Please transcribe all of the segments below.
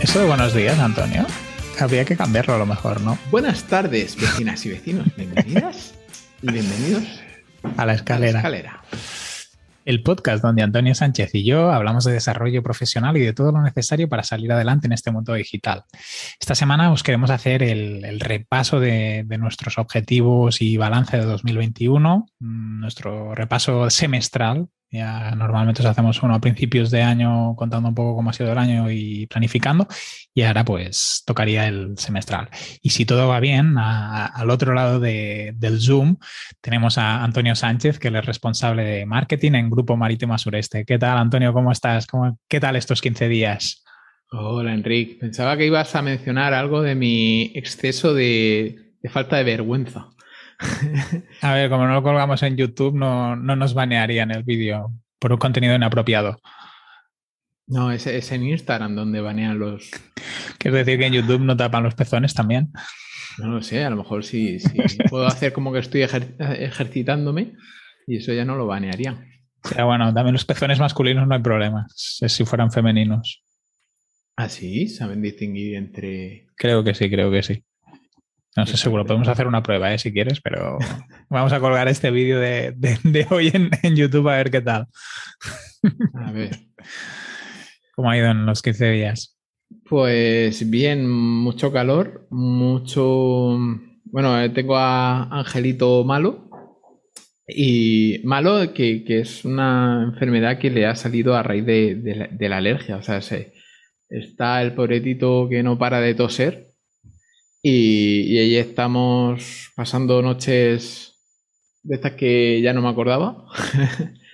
Eso de buenos días, Antonio. Habría que cambiarlo a lo mejor, ¿no? Buenas tardes, vecinas y vecinos. Bienvenidas y bienvenidos A la escalera. escalera. El podcast donde Antonio Sánchez y yo hablamos de desarrollo profesional y de todo lo necesario para salir adelante en este mundo digital. Esta semana os queremos hacer el, repaso de, de nuestros objetivos y balance de 2021, mm, nuestro repaso semestral. Ya normalmente os hacemos uno a principios de año contando un poco cómo ha sido el año y planificando. Y ahora pues tocaría el semestral. Y si todo va bien, a- al otro lado de- del Zoom tenemos a Antonio Sánchez, que él es responsable de marketing en Grupo Marítimo Sureste. ¿Qué tal, Antonio? ¿Cómo estás? ¿Cómo- ¿Qué tal estos 15 días? Hola, Enrique. Pensaba que ibas a mencionar algo de mi exceso de, de falta de vergüenza. A ver, como no lo colgamos en YouTube, no, no nos banearían el vídeo por un contenido inapropiado. No, es, es en Instagram donde banean los. Quiero decir que en YouTube no tapan los pezones también. No lo sé, a lo mejor sí, sí. Puedo hacer como que estoy ejer- ejercitándome y eso ya no lo banearían. Pero bueno, también los pezones masculinos no hay problema, es si fueran femeninos. ¿Ah, sí? ¿Saben distinguir entre. Creo que sí, creo que sí. No sé seguro, podemos hacer una prueba ¿eh? si quieres, pero vamos a colgar este vídeo de, de- de hoy en, en YouTube a ver qué tal, A ver. cómo ha ido en los 15 días. Pues bien, mucho calor, mucho... Bueno, eh, tengo a Angelito malo y malo que, que es una enfermedad que le ha salido a raíz de, de la, de la alergia. O sea, se- está el pobretito que no para de toser y, y ahí estamos pasando noches de estas que ya no me acordaba.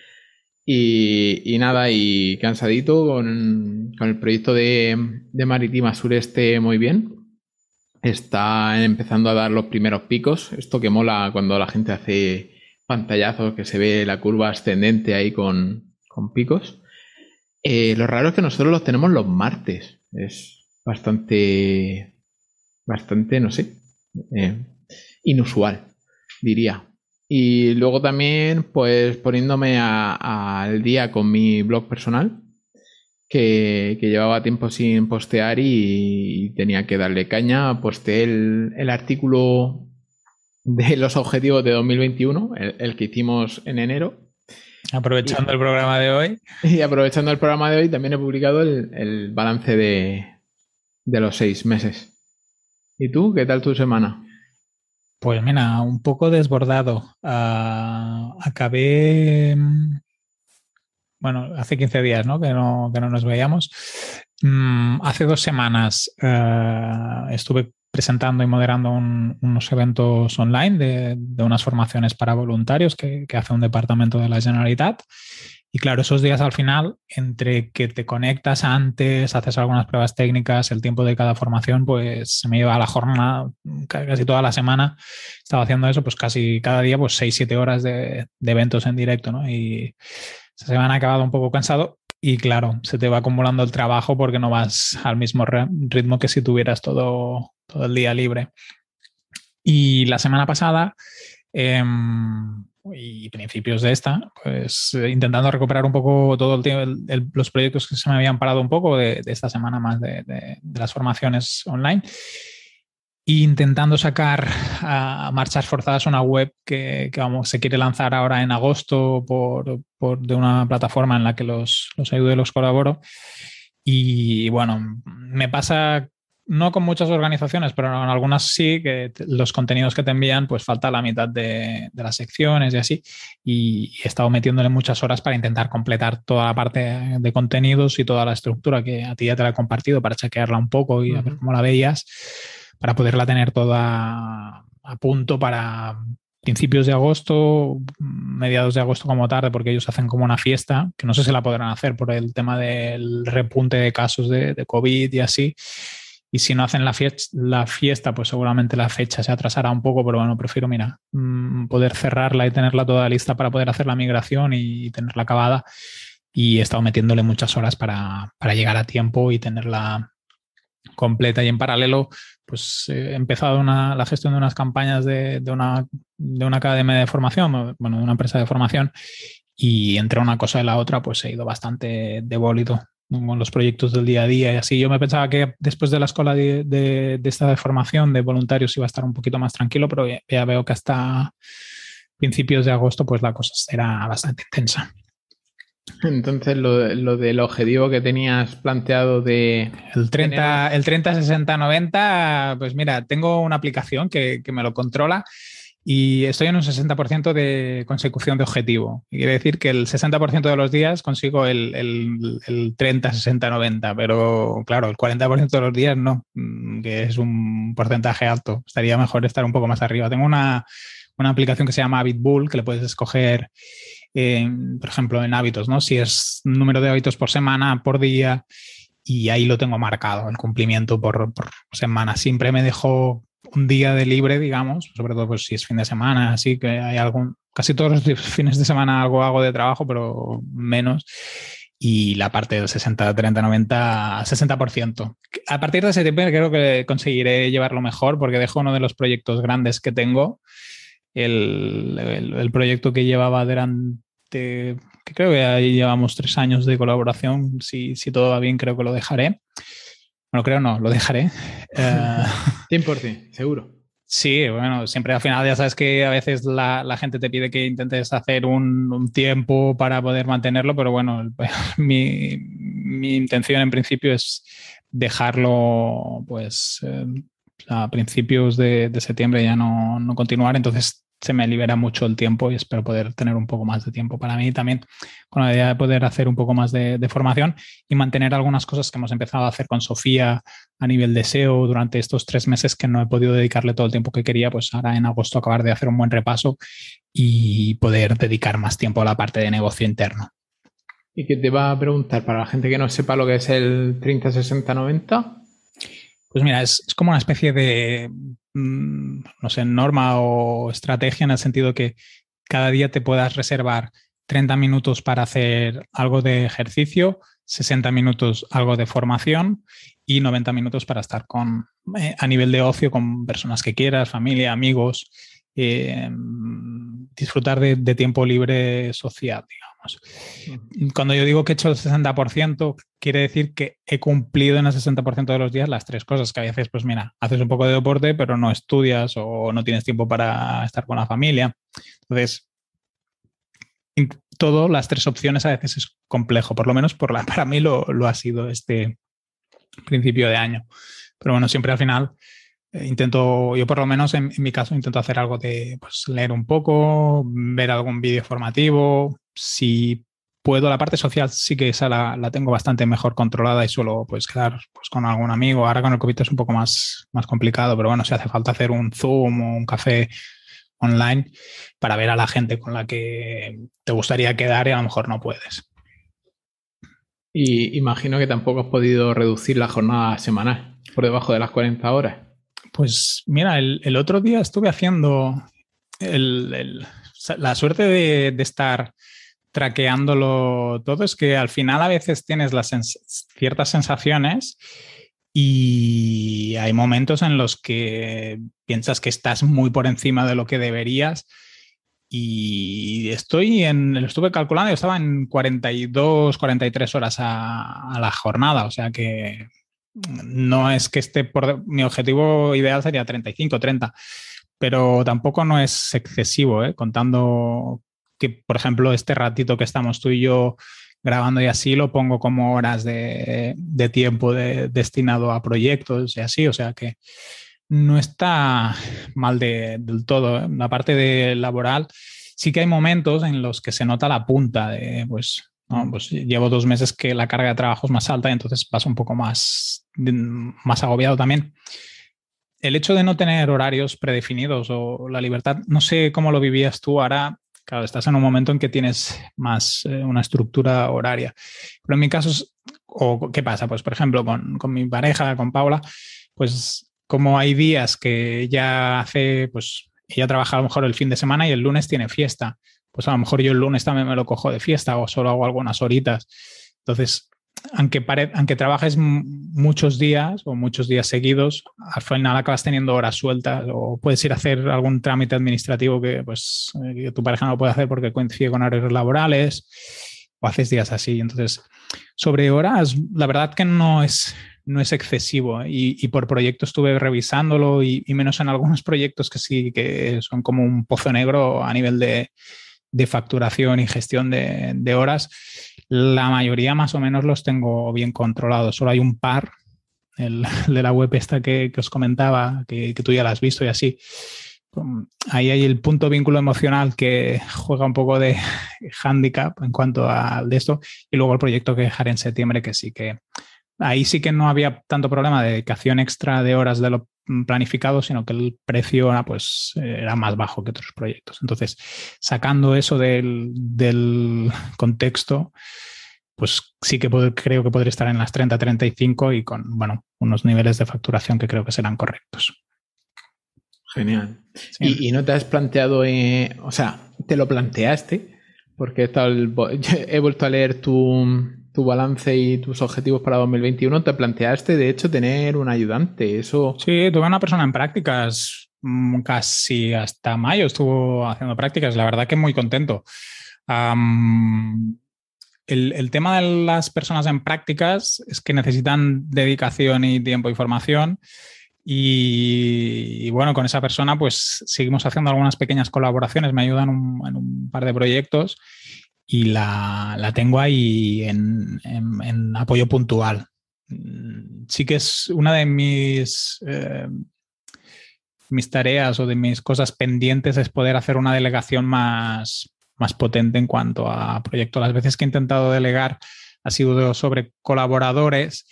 Y, y nada, y cansadito con, con el proyecto de, de Marítima Sureste muy bien. Está empezando a dar los primeros picos. Esto que mola cuando la gente hace pantallazos, que se ve la curva ascendente ahí con, con picos. Eh, lo raro es que nosotros los tenemos los martes. Es bastante, bastante, no sé, eh, inusual, diría. Y luego también, pues poniéndome al día con mi blog personal, que, que llevaba tiempo sin postear y, y tenía que darle caña. Posté el, el artículo de los objetivos de 2021, el, el que hicimos en enero. Aprovechando el programa de hoy, Y aprovechando el programa de hoy, también he publicado el, el balance de, de los seis meses. ¿Y tú? ¿Qué tal tu semana? Pues mira, un poco desbordado. Ah, acabé, mm, bueno, hace 15 días, ¿no? Que no, que no nos veíamos. Mm, hace dos semanas eh, estuve presentando y moderando un- unos eventos online de, de unas formaciones para voluntarios que, que hace un departamento de la Generalitat. Y claro, esos días al final, entre que te conectas antes, haces algunas pruebas técnicas, el tiempo de cada formación, pues se me lleva la jornada, ca- casi toda la semana estaba haciendo eso, pues casi cada día, pues 6, 7 horas de, eventos en directo, ¿no? Y esa semana he acabado un poco cansado y claro, se te va acumulando el trabajo porque no vas al mismo ritmo que si tuvieras todo, todo el día libre. Y la semana pasada em, y principios de esta, pues eh, intentando recuperar un poco todo el tiempo, los proyectos que se me habían parado un poco de, esta semana más de, de- las formaciones online. Intentando sacar a marchas forzadas una web que, que, vamos, se quiere lanzar ahora en agosto por, por- de una plataforma en la que los, los ayudo y los colaboro. Y bueno, me pasa no con muchas organizaciones, pero en algunas sí, que los contenidos que te envían, pues falta la mitad de, de las secciones y así. Y he estado metiéndole muchas horas para intentar completar toda la parte de contenidos y toda la estructura que a ti ya te la he compartido para chequearla un poco y a ver cómo la veías, para poderla tener toda a punto para principios de agosto, mediados de agosto como tarde, porque ellos hacen como una fiesta, que no sé si la podrán hacer por el tema del repunte de casos de, de COVID y así. Y si no hacen la fiesta, pues seguramente la fecha se atrasará un poco, pero bueno, prefiero, mira, mm, poder cerrarla y tenerla toda lista para poder hacer la migración y tenerla acabada. Y he estado metiéndole muchas horas para, llegar a tiempo y tenerla completa. Y en paralelo, pues he empezado la gestión de unas campañas de, una, de una academia de formación, bueno, de una empresa de formación, y entre una cosa y la otra, pues he ido bastante de bólido con los proyectos del día a día y así. Yo me pensaba que después de la escuela de, de, de esta formación de voluntarios iba a estar un poquito más tranquilo, pero ya, veo que hasta principios de agosto pues la cosa será bastante intensa. Entonces, lo, lo, del objetivo que tenías planteado de... El 30, el 30, 60, 90, pues mira, tengo una aplicación que, que me lo controla y estoy en un 60% de consecución de objetivo. quiere decir que el 60% de los días consigo el, el, 30, 60, 90, pero claro, el 40% de los días no, mm, que es un porcentaje alto. Estaría mejor estar un poco más arriba. Tengo una, una aplicación que se llama Habitbull, que le puedes escoger, por ejemplo, en hábitos, ¿no? Si es número de hábitos por semana, por día, y ahí lo tengo marcado, el cumplimiento por, por semana. Siempre me dejo un día de libre, digamos, sobre todo pues si es fin de semana, así que hay algún, casi todos los fines de semana algo hago de trabajo, pero menos. Y la parte del 60, 30, 90, 60%. A partir de septiembre creo que conseguiré llevarlo mejor porque dejo uno de los proyectos grandes que tengo, el, el, proyecto que llevaba durante, que creo que ahí llevamos tres años de colaboración, si, si todo va bien creo que lo dejaré bueno, creo no, lo dejaré. 100%, eh, seguro. Sí, bueno, siempre al final ya sabes que a veces la, gente te pide que intentes hacer un, tiempo para poder mantenerlo, pero bueno, mi, intención en principio es dejarlo pues eh, a principios de, septiembre ya no, no, continuar, entonces se me libera mucho el tiempo y espero poder tener un poco más de tiempo para mí también, con la idea de poder hacer un poco más de, formación y mantener algunas cosas que hemos empezado a hacer con Sofía a nivel de SEO durante estos tres meses que no he podido dedicarle todo el tiempo que quería, pues ahora en agosto acabar de hacer un buen repaso y poder dedicar más tiempo a la parte de negocio interno. ¿Y qué te va a preguntar para la gente que no sepa lo que es el 30-60-90? Pues mira, es, como una especie de, no sé, norma o estrategia en el sentido que cada día te puedas reservar 30 minutos para hacer algo de ejercicio, 60 minutos algo de formación y 90 minutos para estar con, eh, a nivel de ocio con personas que quieras, familia, amigos, eh, disfrutar de, de, tiempo libre social, digamos. Cuando yo digo que he hecho el 60%, quiere decir que he cumplido en el 60% de los días las tres cosas que a veces, pues mira, haces un poco de deporte, pero no estudias o no tienes tiempo para estar con la familia. Entonces, todo, las tres opciones a veces es complejo, por lo menos para mí lo, ha sido este principio de año. Pero bueno, siempre al final eh, intento, yo por lo menos en, mi caso intento hacer algo de pues, leer un poco, ver algún vídeo formativo, si puedo, la parte social sí que esa la, tengo bastante mejor controlada y suelo pues quedar pues, con algún amigo. Ahora con el COVID es un poco más, más complicado, pero bueno, si hace falta hacer un Zoom o un café online para ver a la gente con la que te gustaría quedar y a lo mejor no puedes. Y imagino que tampoco has podido reducir la jornada semanal por debajo de las 40 horas. Pues mira, el, otro día estuve haciendo la suerte de estar traqueándolo todo es que al final a veces tienes las ciertas sensaciones y hay momentos en los que piensas que estás muy por encima de lo que deberías y estoy en, lo estuve calculando, yo estaba en 42, 43 horas a, la jornada, o sea que no es que esté por... Mi objetivo ideal sería 35, 30, pero tampoco no es excesivo, ¿eh? contando que, por ejemplo, este ratito que estamos tú y yo grabando y así lo pongo como horas de, tiempo destinado a proyectos y así, o sea que no está mal del todo. ¿eh? La parte de laboral sí que hay momentos en los que se nota la punta de, pues, pues llevo dos meses que la carga de trabajo es más alta y entonces paso un poco más, más agobiado también. El hecho de no tener horarios predefinidos o la libertad, no sé cómo lo vivías tú ahora, Claro, estás en un momento en que tienes más eh, una estructura horaria. Pero en mi caso, o ¿qué pasa? Pues, por ejemplo, con, mi pareja, con Paula, pues como hay días que ya hace, pues ella trabaja a lo mejor el fin de semana y el lunes tiene fiesta, pues a lo mejor yo el lunes también me lo cojo de fiesta o solo hago algunas horitas. Entonces, aunque, aunque trabajes muchos días o muchos días seguidos, al final acabas teniendo horas sueltas o puedes ir a hacer algún trámite administrativo que, pues, eh, tu pareja no puede hacer porque coincide con horarios laborales o haces días así. Entonces, sobre horas, la verdad que no es, no es excesivo y, por proyecto estuve revisándolo y, menos en algunos proyectos que sí que son como un pozo negro a nivel de, facturación y gestión de horas la mayoría más o menos los tengo bien controlados. Solo hay un par, el, de la web esta que, os comentaba, que, tú ya la has visto y así. Ahí hay el punto vínculo emocional que juega un poco de handicap en cuanto a esto. Y luego el proyecto que dejaré en septiembre, que sí que ahí sí que no había tanto problema de dedicación extra de horas de lo planificado, sino que el precio era, pues, era más bajo que otros proyectos. Entonces, sacando eso del, del contexto, pues sí que creo que podría estar en las 30, 35 y con, bueno, unos niveles de facturación que creo que serán correctos. Genial. ¿Y, no te has planteado, eh, o sea, te lo planteaste? Porque he, he vuelto a leer tu, tu balance y tus objetivos para 2021, te planteaste, de hecho, tener un ayudante. Eso. Sí, tuve una persona en prácticas mm, casi hasta mayo estuvo haciendo prácticas. La verdad que muy contento. el, tema de las personas en prácticas es que necesitan dedicación y tiempo y formación. Y, bueno, con esa persona pues seguimos haciendo algunas pequeñas colaboraciones, me ayudan en un par de proyectos y la, tengo ahí en, apoyo puntual. Mm, sí que es una de mis, eh, mis tareas o de mis cosas pendientes es poder hacer una delegación más, más potente en cuanto a proyectos. Las veces que he intentado delegar ha sido sobre colaboradores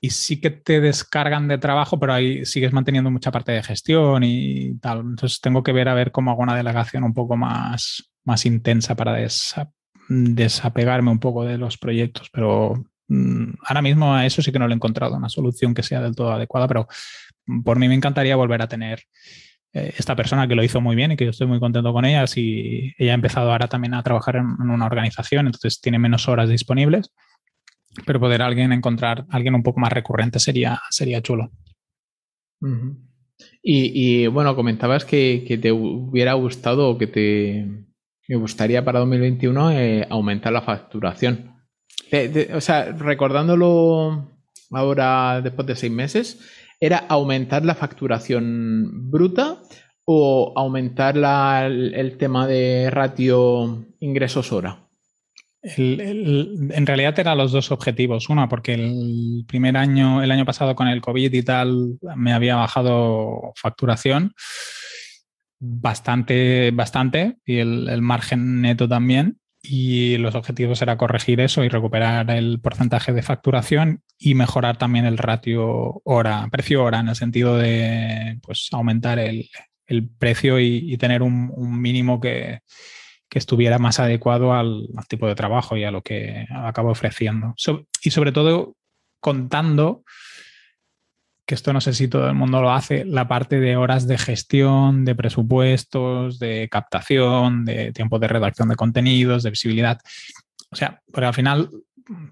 y sí que te descargan de trabajo, pero ahí sigues manteniendo mucha parte de gestión y tal. Entonces tengo que ver a ver cómo hago una delegación un poco más, más intensa para desapegarme un poco de los proyectos, pero mm, ahora mismo a eso sí que no lo he encontrado una solución que sea del todo adecuada, pero por mí me encantaría volver a tener eh, esta persona que lo hizo muy bien y que yo estoy muy contento con ella. Si ella ha empezado ahora también a trabajar en, una organización, entonces tiene menos horas disponibles, pero poder alguien encontrar alguien un poco más recurrente sería, sería chulo. y, bueno, comentabas que, te hubiera gustado o que te, me gustaría para 2021 eh, aumentar la facturación. o sea, recordándolo ahora después de seis meses, ¿era aumentar la facturación bruta o aumentar el, tema de ratio ingresos hora? en realidad eran los dos objetivos. Uno, porque el primer año, el año pasado con el COVID y tal, me había bajado facturación bastante, bastante y el, margen neto también. Y los objetivos era corregir eso y recuperar el porcentaje de facturación y mejorar también el ratio hora, precio hora, en el sentido de pues, aumentar el, precio y, tener un, mínimo que, estuviera más adecuado al, tipo de trabajo y a lo que acabo ofreciendo. y sobre todo contando que esto no sé si todo el mundo lo hace, la parte de horas de gestión, de presupuestos, de captación, de tiempo de redacción de contenidos, de visibilidad. O sea, porque al final,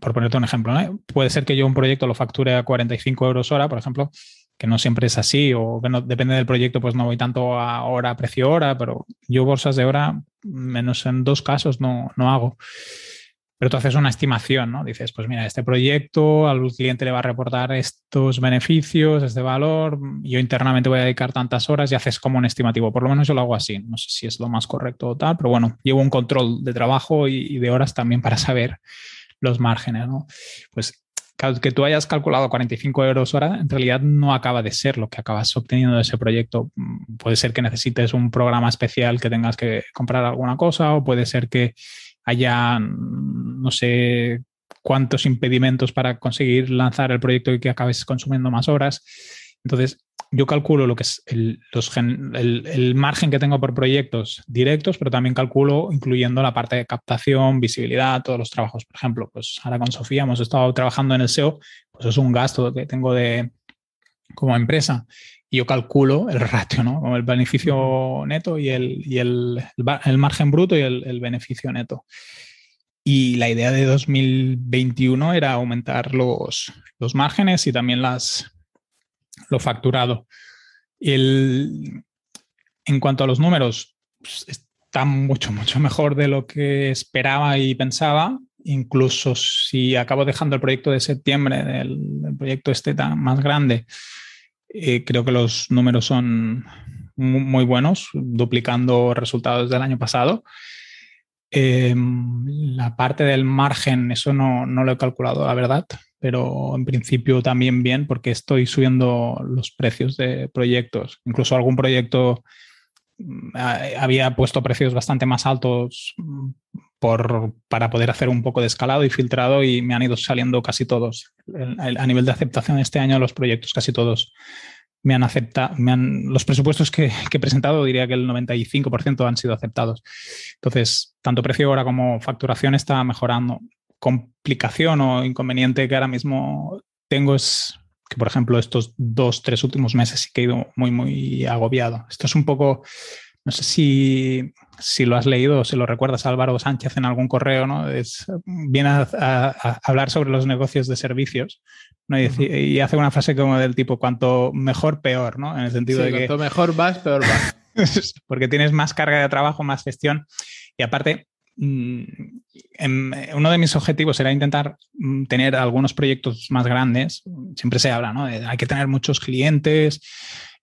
por ponerte un ejemplo, puede ser que yo un proyecto lo facture a 45 euros hora, por ejemplo, que no siempre es así, o que depende del proyecto, pues no voy tanto a hora, precio hora, pero yo bolsas de hora, menos en dos casos, no, no hago. Pero tú haces una estimación, ¿no? Dices, pues mira, este proyecto al cliente le va a reportar estos beneficios, este valor, yo internamente voy a dedicar tantas horas y haces como un estimativo. Por lo menos yo lo hago así. No sé si es lo más correcto o tal, pero bueno, llevo un control de trabajo y, de horas también para saber los márgenes, ¿no? Pues que tú hayas calculado 45 euros hora, en realidad no acaba de ser lo que acabas obteniendo de ese proyecto. Puede ser que necesites un programa especial que tengas que comprar alguna cosa o puede ser que haya no sé cuántos impedimentos para conseguir lanzar el proyecto y que acabes consumiendo más horas. Entonces, yo calculo lo que es el, el, margen que tengo por proyectos directos, pero también calculo incluyendo la parte de captación, visibilidad, todos los trabajos. Por ejemplo, pues ahora con Sofía hemos estado trabajando en el SEO, pues es un gasto que tengo de, como empresa. Y yo calculo el ratio, ¿no? El beneficio neto y el, y el, el margen bruto y el, el, beneficio neto. Y la idea de 2021 era aumentar los, los márgenes y también las, lo facturado. El, en cuanto a los números, pues, está mucho, mucho mejor de lo que esperaba y pensaba. Incluso si acabo dejando el proyecto de septiembre, el, proyecto este tan más grande, eh, creo que los números son muy, buenos, duplicando resultados del año pasado. Em, la parte del margen, eso no, no, lo he calculado, la verdad, pero en principio también bien porque estoy subiendo los precios de proyectos. Incluso algún proyecto mm, había puesto precios bastante más altos para poder hacer un poco de escalado y filtrado y me han ido saliendo casi todos. A nivel de aceptación este año los proyectos casi todos me han aceptado, me han, los presupuestos que, que, he presentado diría que el 95% han sido aceptados. Entonces, tanto precio ahora como facturación está mejorando complicación o inconveniente que ahora mismo tengo es que, por ejemplo, estos dos, tres últimos meses sí que he ido muy, muy agobiado. Esto es un poco, no sé si, si lo has leído o si lo recuerdas Álvaro Sánchez en algún correo, ¿no? Es, viene a, a, hablar sobre los negocios de servicios ¿no? y, y, hace una frase como del tipo, cuanto mejor, peor, ¿no? En el sentido sí, de que... Cuanto mejor vas, peor vas. porque tienes más carga de trabajo, más gestión y aparte Mm, uno de mis objetivos era intentar mm, tener algunos proyectos más grandes. Siempre se habla, ¿no? hay que tener muchos clientes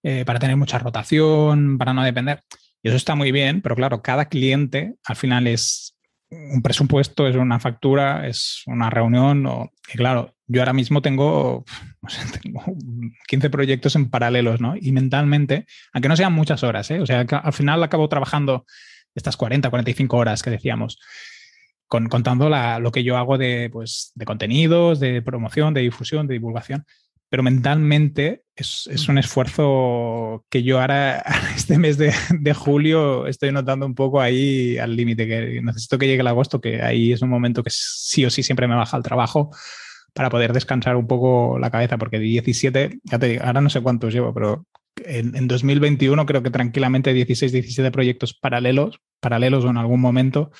eh, para tener mucha rotación, para no depender. Y eso está muy bien, pero claro, cada cliente al final es un presupuesto, es una factura, es una reunión. O, y claro, yo ahora mismo tengo, no sé, tengo 15 proyectos en paralelos, ¿no? Y mentalmente, aunque no sean muchas horas, ¿eh? O sea, al final acabo trabajando estas 40, 45 horas que decíamos, con, contando lo que yo hago de, pues, de contenidos, de promoción, de difusión, de divulgación. Pero mentalmente es, es un esfuerzo que yo ahora, este mes de, de, julio, estoy notando un poco ahí al límite, que necesito que llegue el agosto, que ahí es un momento que sí o sí siempre me baja el trabajo para poder descansar un poco la cabeza, porque 17, ya te digo, ahora no sé cuántos llevo, pero en, en, 2021 creo que tranquilamente 16, 17 proyectos paralelos, paralelos o en algún momento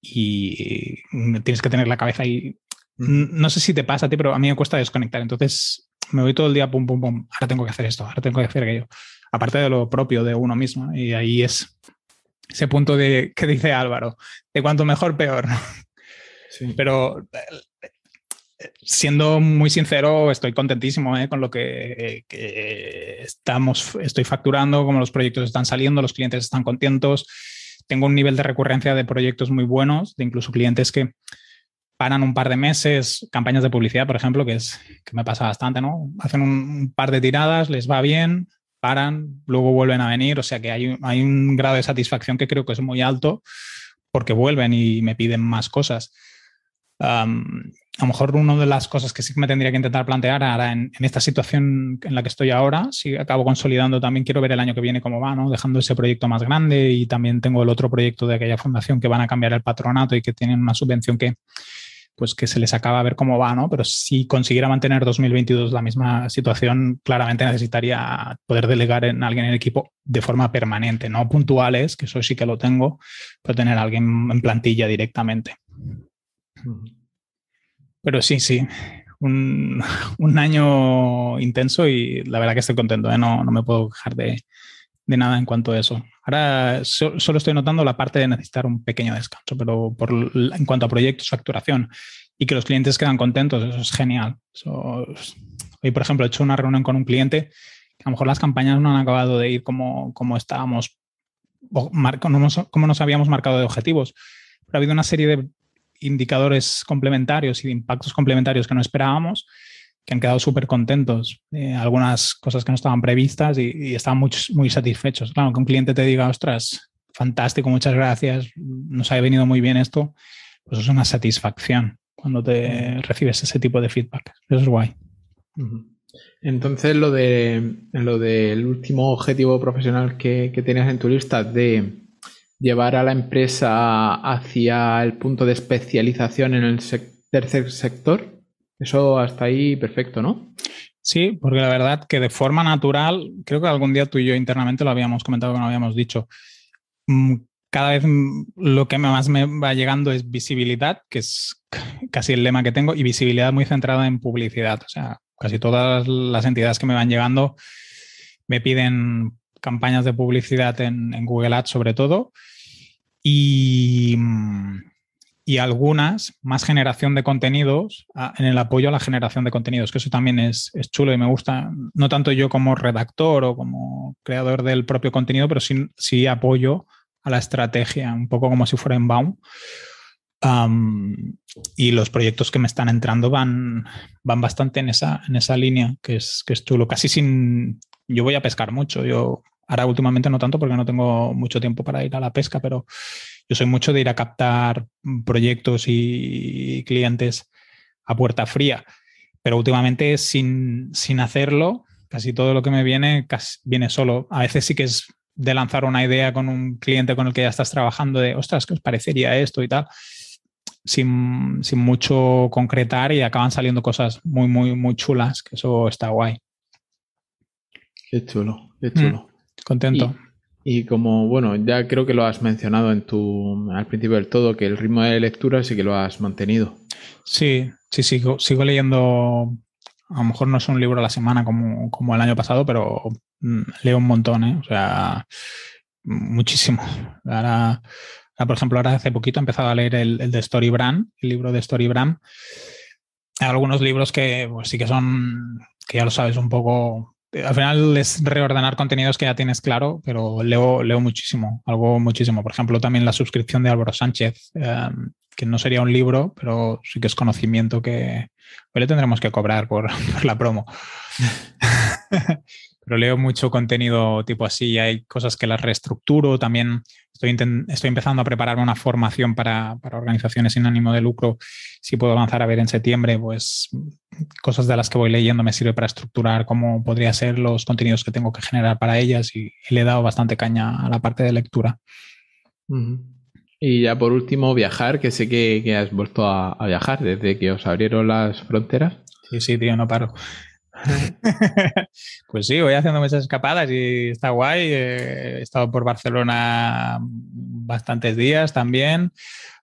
y tienes que tener la cabeza ahí. No sé si te pasa a ti, pero a mí me cuesta desconectar. Entonces me voy todo el día, pum, pum, pum, ahora tengo que hacer esto, ahora tengo que hacer aquello. Aparte de lo propio de uno mismo. Y ahí es ese punto de que dice Álvaro, de cuanto mejor, peor. Sí. Pero siendo muy sincero, estoy contentísimo ¿eh? con lo que, que, estamos, estoy facturando, como los proyectos están saliendo, los clientes están contentos. Tengo un nivel de recurrencia de proyectos muy buenos, de incluso clientes que paran un par de meses, campañas de publicidad, por ejemplo, que es que me pasa bastante, ¿no? Hacen un, par de tiradas, les va bien, paran, luego vuelven a venir, o sea que hay, hay un grado de satisfacción que creo que es muy alto porque vuelven y me piden más cosas. A lo mejor una de las cosas que sí que me tendría que intentar plantear ahora en, en, esta situación en la que estoy ahora, si acabo consolidando también, quiero ver el año que viene cómo va, ¿no? dejando ese proyecto más grande y también tengo el otro proyecto de aquella fundación que van a cambiar el patronato y que tienen una subvención que pues que se les acaba a ver cómo va, ¿no? Pero si consiguiera mantener 2022 la misma situación, claramente necesitaría poder delegar en alguien en el equipo de forma permanente, no puntuales, que eso sí que lo tengo, pero tener a alguien en plantilla directamente. Pero sí, sí, un, un, año intenso y la verdad que estoy contento, ¿eh? no, no, me puedo quejar de, de, nada en cuanto a eso. Ahora so, solo estoy notando la parte de necesitar un pequeño descanso, pero en cuanto a proyectos, facturación y que los clientes quedan contentos, eso es genial. Eso, hoy, por ejemplo, he hecho una reunión con un cliente que a lo mejor las campañas no han acabado de ir como, como estábamos, como nos, como nos habíamos marcado de objetivos. Pero ha habido una serie de indicadores complementarios y de impactos complementarios que no esperábamos, que han quedado súper contentos. Eh, algunas cosas que no estaban previstas y, y estaban muy, muy satisfechos. Claro, que un cliente te diga, ostras, fantástico, muchas gracias, nos ha venido muy bien esto, pues es una satisfacción cuando te recibes ese tipo de feedback. Eso es guay. Entonces, lo de lo del último objetivo profesional que, que tenías en tu lista de llevar a la empresa hacia el punto de especialización en el sec tercer sector. Eso hasta ahí perfecto, ¿no? Sí, porque la verdad que de forma natural, creo que algún día tú y yo internamente lo habíamos comentado, que no habíamos dicho, mm, cada vez lo que más me va llegando es visibilidad, que es casi el lema que tengo, y visibilidad muy centrada en publicidad. O sea, casi todas las entidades que me van llegando me piden campañas de publicidad en, en Google Ads sobre todo. Y, mm, y algunas más generación de contenidos en el apoyo a la generación de contenidos, que eso también es, chulo y me gusta, no tanto yo como redactor o como creador del propio contenido, pero sí, sí apoyo a la estrategia, un poco como si fuera en Baum. y los proyectos que me están entrando van, van bastante en esa, en esa línea, que es, que es chulo. Casi sin... Yo voy a pescar mucho. Yo ahora últimamente no tanto porque no tengo mucho tiempo para ir a la pesca, pero yo soy mucho de ir a captar proyectos y clientes a puerta fría, pero últimamente sin, sin hacerlo, casi todo lo que me viene viene solo. A veces sí que es de lanzar una idea con un cliente con el que ya estás trabajando de, ostras, ¿qué os parecería esto y tal? Sin, sin mucho concretar y acaban saliendo cosas muy, muy, muy chulas, que eso está guay. Qué chulo, qué chulo. Mm, contento. Y como, bueno, ya creo que lo has mencionado en tu, al principio del todo, que el ritmo de lectura sí que lo has mantenido. Sí, sí, sigo, sigo leyendo, a lo mejor no es un libro a la semana como, como el año pasado, pero mm, leo un montón, ¿eh? O sea, muchísimo. Ahora, por ejemplo, ahora hace poquito he empezado a leer el, el de Story Brand, el libro de Story Brand. Hay algunos libros que pues, sí que son, que ya lo sabes, un poco al final es reordenar contenidos que ya tienes claro, pero leo, leo muchísimo, algo muchísimo. Por ejemplo, también la suscripción de Álvaro Sánchez, em, que no sería un libro, pero sí que es conocimiento que le tendremos que cobrar por la promo. pero leo mucho contenido tipo así, hay cosas que las reestructuro, también estoy, estoy empezando a preparar una formación para, para, organizaciones sin ánimo de lucro, si puedo avanzar a ver en septiembre, pues cosas de las que voy leyendo me sirve para estructurar cómo podría ser los contenidos que tengo que generar para ellas y, le he dado bastante caña a la parte de lectura. Y ya por último, viajar, que sé que, has vuelto a, a, viajar desde que os abrieron las fronteras. Sí, sí, tío, no paro. pues sí, voy haciendo muchas escapadas y está guay. He estado por Barcelona bastantes días también.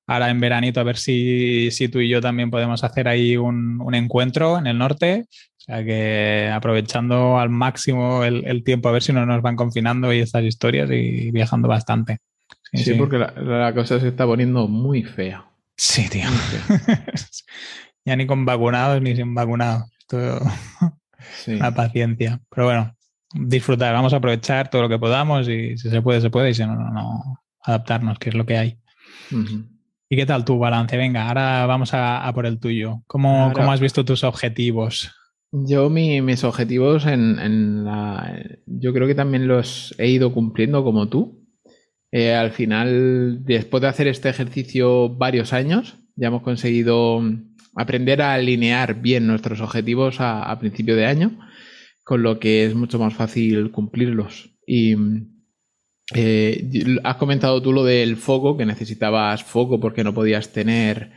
Ahora en veranito a ver si, si tú y yo también podemos hacer ahí un, un, encuentro en el norte. O sea que aprovechando al máximo el, el, tiempo a ver si no nos van confinando y estas historias y viajando bastante. Sí, sí, sí. porque la, la, cosa se está poniendo muy fea. Sí, tío. Ya ni con vacunados ni sin vacunados. Esto... Sí. La paciencia. Pero bueno, disfrutar, vamos a aprovechar todo lo que podamos y si se puede, se puede y si no, no, no adaptarnos, que es lo que hay. Uh -huh. ¿Y qué tal tu balance? Venga, ahora vamos a, a por el tuyo. ¿Cómo, ahora, ¿Cómo, has visto tus objetivos? Yo mi, mis objetivos en, en, la... Yo creo que también los he ido cumpliendo como tú. Eh, al final, después de hacer este ejercicio varios años, ya hemos conseguido aprender a alinear bien nuestros objetivos a, a, principio de año, con lo que es mucho más fácil cumplirlos. Y eh, has comentado tú lo del foco, que necesitabas foco porque no podías tener,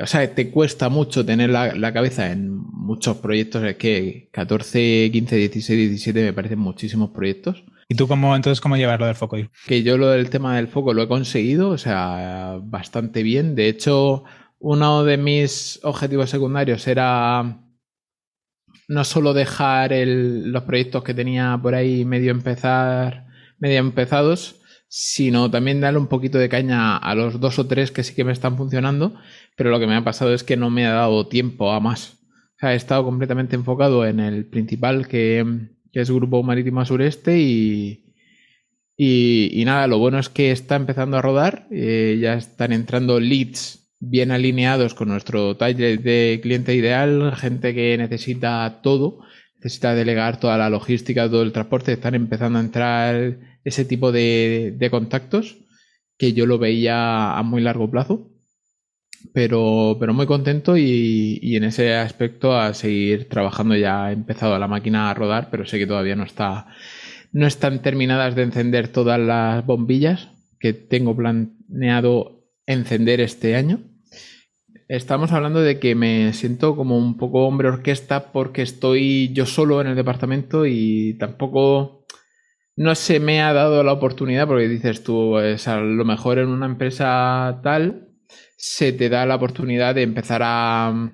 o sea, te cuesta mucho tener la, la cabeza en muchos proyectos, es que 14, 15, 16, 17 me parecen muchísimos proyectos. ¿Y tú cómo, entonces, cómo llevar lo del foco? Que yo lo del tema del foco lo he conseguido, o sea, bastante bien. De hecho, uno de mis objetivos secundarios era no solo dejar los proyectos que tenía por ahí medio empezar, medio empezados, sino también darle un poquito de caña a los dos o tres que sí que me están funcionando, pero lo que me ha pasado es que no me ha dado tiempo a más. O sea, he estado completamente enfocado en el principal que, es Grupo Marítimo Sureste y, y, y, nada, lo bueno es que está empezando a rodar, eh, ya están entrando leads bien alineados con nuestro target de cliente ideal, gente que necesita todo, necesita delegar toda la logística, todo el transporte, están empezando a entrar ese tipo de, de contactos que yo lo veía a muy largo plazo. Pero, pero muy contento y, y, en ese aspecto a seguir trabajando ya ha empezado la máquina a rodar, pero sé que todavía no está no están terminadas de encender todas las bombillas que tengo planeado encender este año Estamos hablando de que me siento como un poco hombre orquesta porque estoy yo solo en el departamento y tampoco no se me ha dado la oportunidad porque dices tú, es a lo mejor en una empresa tal se te da la oportunidad de empezar a,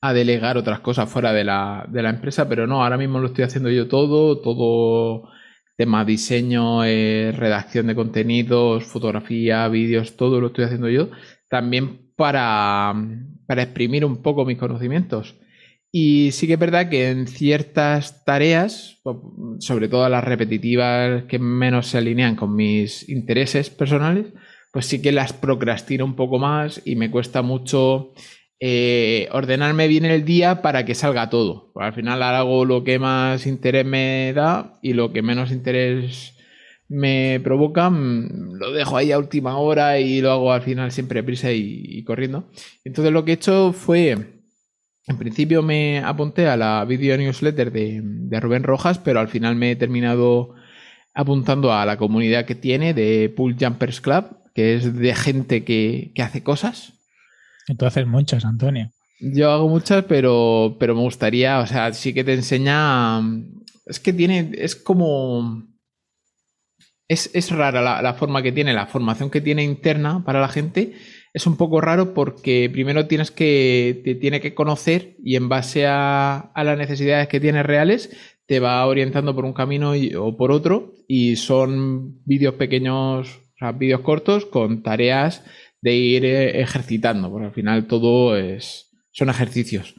a delegar otras cosas fuera de la, de la empresa, pero no, ahora mismo lo estoy haciendo yo todo, todo tema diseño, eh, redacción de contenidos, fotografía, vídeos, todo lo estoy haciendo yo, también para, para exprimir un poco mis conocimientos. Y sí que es verdad que en ciertas tareas, sobre todo las repetitivas que menos se alinean con mis intereses personales, pues sí que las procrastino un poco más y me cuesta mucho eh, ordenarme bien el día para que salga todo. al final hago lo que más interés me da y lo que menos interés me provoca, mm, lo dejo ahí a última hora y lo hago al final siempre prisa y, corriendo. Entonces lo que he hecho fue, en principio me apunté a la video newsletter de, de Rubén Rojas, pero al final me he terminado apuntando a la comunidad que tiene de Pool Jumpers Club, que es de gente que, que hace cosas Tú haces muchas, Antonio. Yo hago muchas, pero, pero me gustaría, o sea, sí que te enseña. Es que tiene, es como. Es, es rara la, forma que tiene, la formación que tiene interna para la gente. Es un poco raro porque primero tienes que, te tiene que conocer y en base a, a las necesidades que tienes reales, te va orientando por un camino o por otro. Y son vídeos pequeños, o sea, vídeos cortos con tareas de ir eh, ejercitando, porque al final todo es, son ejercicios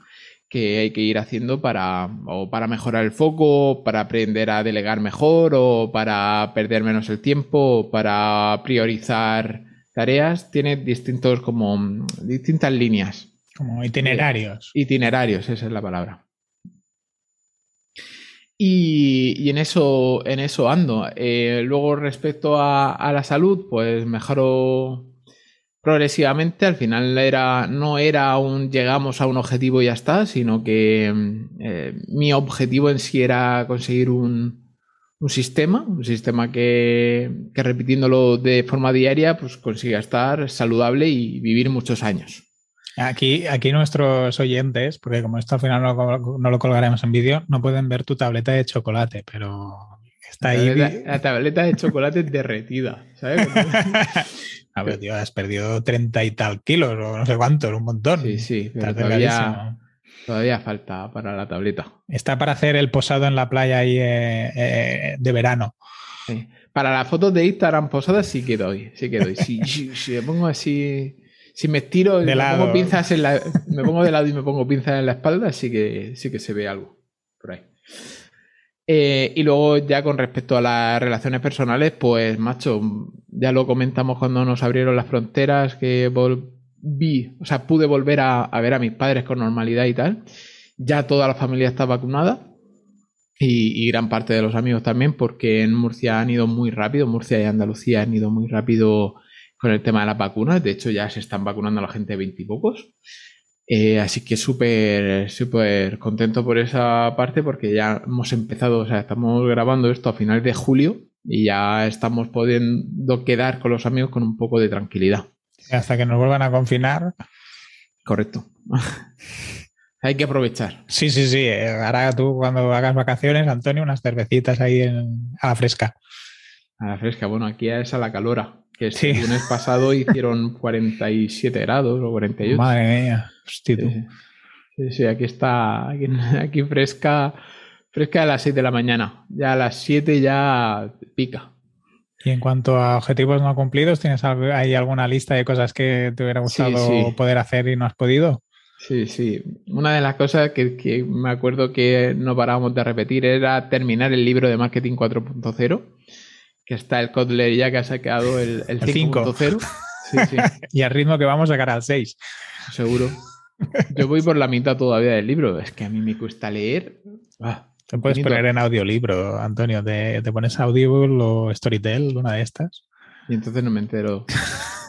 que hay que ir haciendo para, o para mejorar el foco, para aprender a delegar mejor, o para perder menos el tiempo, o para priorizar tareas. Tiene distintos, como, distintas líneas. Como itinerarios. itinerarios, esa es la palabra. Y, en eso, en eso ando. Eh, luego, respecto a, a, la salud, pues mejoro progresivamente. Al final era, no era un llegamos a un objetivo y ya está, sino que eh, mi objetivo en sí era conseguir un, un sistema, un sistema que, que, repitiéndolo de forma diaria, pues consiga estar saludable y vivir muchos años. Aquí, aquí nuestros oyentes, porque como esto al final no, no lo colgaremos en vídeo, no pueden ver tu tableta de chocolate, pero está ahí. La tableta de chocolate derretida, ¿sabes? A ver, tío, has perdido treinta y tal kilos o no sé cuántos, un montón. Sí, sí, pero todavía, todavía, falta para la tableta. Está para hacer el posado en la playa ahí eh, eh, de verano. Sí. Para las fotos de Instagram posadas sí que doy, sí que doy. Si, si, si me pongo así, si me estiro, me pongo pinzas en la, me pongo de lado y me pongo pinzas en la espalda, sí que, sí que se ve algo por ahí. Eh, y luego ya con respecto a las relaciones personales, pues macho, ya lo comentamos cuando nos abrieron las fronteras, que volví, o sea, pude volver a, ver a mis padres con normalidad y tal. Ya toda la familia está vacunada y, gran parte de los amigos también, porque en Murcia han ido muy rápido, Murcia y Andalucía han ido muy rápido con el tema de las vacunas. De hecho, ya se están vacunando a la gente de veintipocos. Eh, así que súper, súper contento por esa parte porque ya hemos empezado, o sea, estamos grabando esto a finales de julio y ya estamos pudiendo quedar con los amigos con un poco de tranquilidad. Hasta que nos vuelvan a confinar. Correcto. Hay que aprovechar. Sí, sí, sí. Ahora tú cuando hagas vacaciones, Antonio, unas cervecitas ahí en, a la fresca. A la fresca, bueno, aquí es a la calora que el lunes pasado hicieron 47 grados o 48. Madre mía, hostia Sí, sí, aquí está, aquí, fresca, fresca a las 6 de la mañana. Ya a las 7 ya pica. Y en cuanto a objetivos no cumplidos, ¿tienes ahí alguna lista de cosas que te hubiera gustado poder hacer y no has podido? Sí, sí. Una de las cosas que, que, me acuerdo que no parábamos de repetir era terminar el libro de Marketing 4.0 que está el Kotler ya que ha sacado el, el, 5.0. Sí, sí. y al ritmo que vamos a sacar al 6. Seguro. Yo voy por la mitad todavía del libro. Es que a mí me cuesta leer. Ah, te puedes poner en audiolibro, Antonio. Te, te pones Audible o Storytel, una de estas. Y entonces no me entero.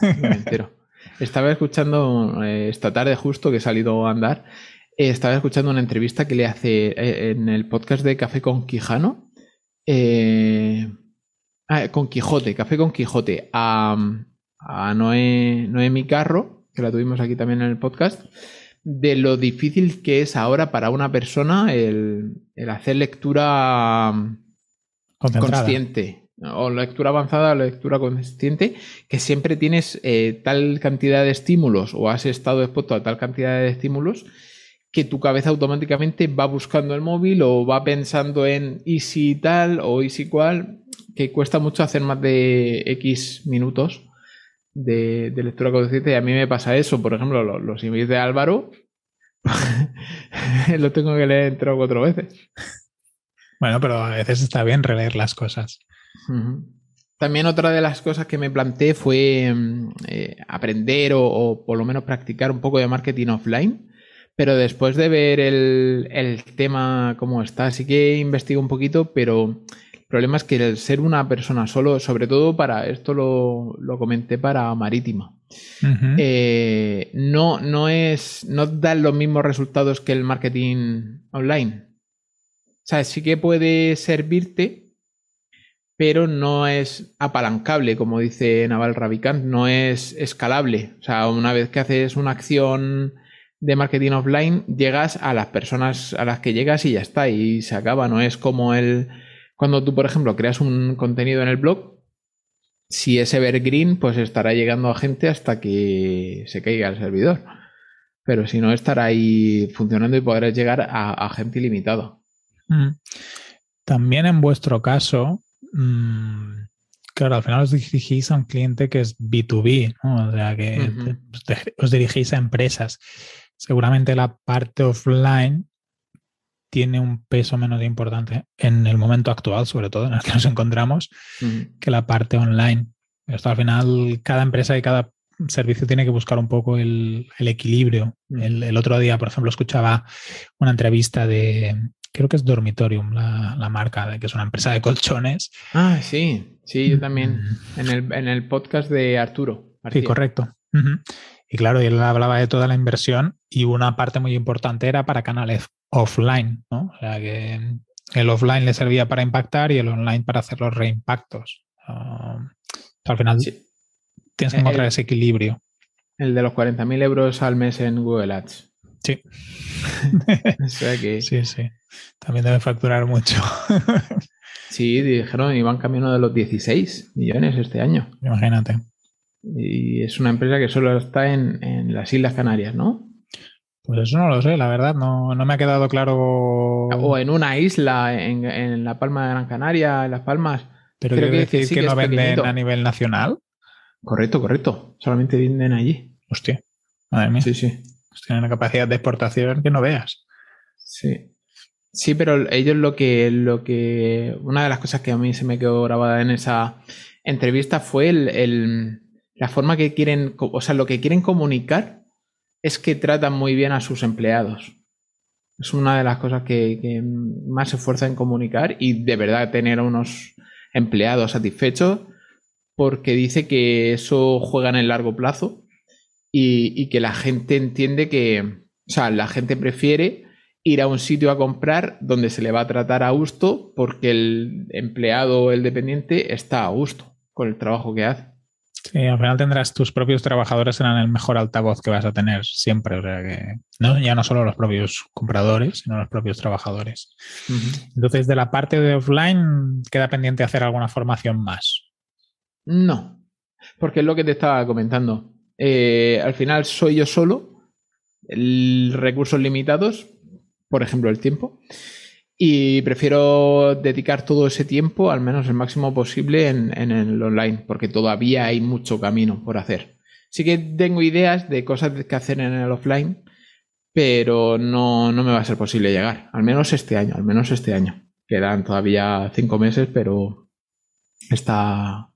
No me entero. Estaba escuchando eh, esta tarde justo que he salido a andar. Eh, estaba escuchando una entrevista que le hace eh, en el podcast de Café con Quijano. Ah, con Quijote, Café con Quijote, a, a Noé, Noé Mi Carro, que la tuvimos aquí también en el podcast, de lo difícil que es ahora para una persona el, hacer lectura consciente. O lectura avanzada o lectura consciente, que siempre tienes eh, tal cantidad de estímulos o has estado expuesto a tal cantidad de estímulos que tu cabeza automáticamente va buscando el móvil o va pensando en y si tal o y si cual, que cuesta mucho hacer más de X minutos de, lectura consciente. Y a mí me pasa eso, por ejemplo, los, los emails de Álvaro, lo tengo que leer tres o cuatro veces. Bueno, pero a veces está bien releer las cosas. También otra de las cosas que me planteé fue mm, eh, aprender o, por lo menos practicar un poco de marketing offline. Pero después de ver el, el tema como está, sí que investigo un poquito, pero problema es que el ser una persona solo, sobre todo para, esto lo, lo comenté para Marítima, eh, no, no es, no dan los mismos resultados que el marketing online. O sea, sí que puede servirte, pero no es apalancable, como dice Naval Ravikant, no es escalable. O sea, una vez que haces una acción de marketing offline, llegas a las personas a las que llegas y ya está, y se acaba. No es como el. Cuando tú, por ejemplo, creas un contenido en el blog, si es evergreen, pues estará llegando a gente hasta que se caiga el servidor. Pero si no, estará ahí funcionando y podrás llegar a, gente ilimitada. Mm. También en vuestro caso, mm, claro, al final os dirigís a un cliente que es B2B, o sea, que os dirigís a empresas seguramente la parte offline tiene un peso menos importante en el momento actual, sobre todo en el que nos encontramos, que la parte online. Esto al final, cada empresa y cada servicio tiene que buscar un poco el, equilibrio. El, otro día, por ejemplo, escuchaba una entrevista de, creo que es Dormitorium, la, marca, que es una empresa de colchones. Ah, sí, sí, yo también, mm. en, el, en el podcast de Arturo. Sí, correcto. Y claro, él hablaba de toda la inversión y una parte muy importante era para canales offline, ¿no? O sea que el offline le servía para impactar y el online para hacer los reimpactos. Uh, al final tienes que eh, encontrar ese equilibrio. El de los 40.000 euros al mes en Google Ads. Sí. o sea que... Sí, sí. También debe facturar mucho. sí, dijeron, iban camino de los 16 millones este año. Imagínate. Y es una empresa que solo está en, las Islas Canarias, ¿no? Pues eso no lo sé, la verdad, no, me ha quedado claro. O en una isla, en, la Palma de Gran Canaria, en Las Palmas. Pero quiere decir que, no venden a nivel nacional. Correcto, correcto. Solamente venden allí. Hostia, madre mía. Sí, sí. Pues tienen una capacidad de exportación que no veas. Sí. Sí, pero ellos lo que, lo que. Una de las cosas que a mí se me quedó grabada en esa entrevista fue el la forma que quieren, o sea, lo que quieren comunicar es que tratan muy bien a sus empleados. Es una de las cosas que, más se esfuerza en comunicar y de verdad tener a unos empleados satisfechos porque dice que eso juega en el largo plazo y, y, que la gente entiende que, o sea, la gente prefiere ir a un sitio a comprar donde se le va a tratar a gusto porque el empleado o el dependiente está a gusto con el trabajo que hace. Sí, al final tendrás tus propios trabajadores serán el mejor altavoz que vas a tener siempre. O sea que no, ya no solo los propios compradores, sino los propios trabajadores. Entonces, de la parte de offline, ¿queda pendiente hacer alguna formación más? No, porque es lo que te estaba comentando. Eh, al final soy yo solo, recursos limitados, por ejemplo, el tiempo. Y prefiero dedicar todo ese tiempo, al menos el máximo posible, en, el online, porque todavía hay mucho camino por hacer. Sí que tengo ideas de cosas que hacer en el offline, pero no, no me va a ser posible llegar. Al menos este año, al menos este año. Quedan todavía cinco meses, pero está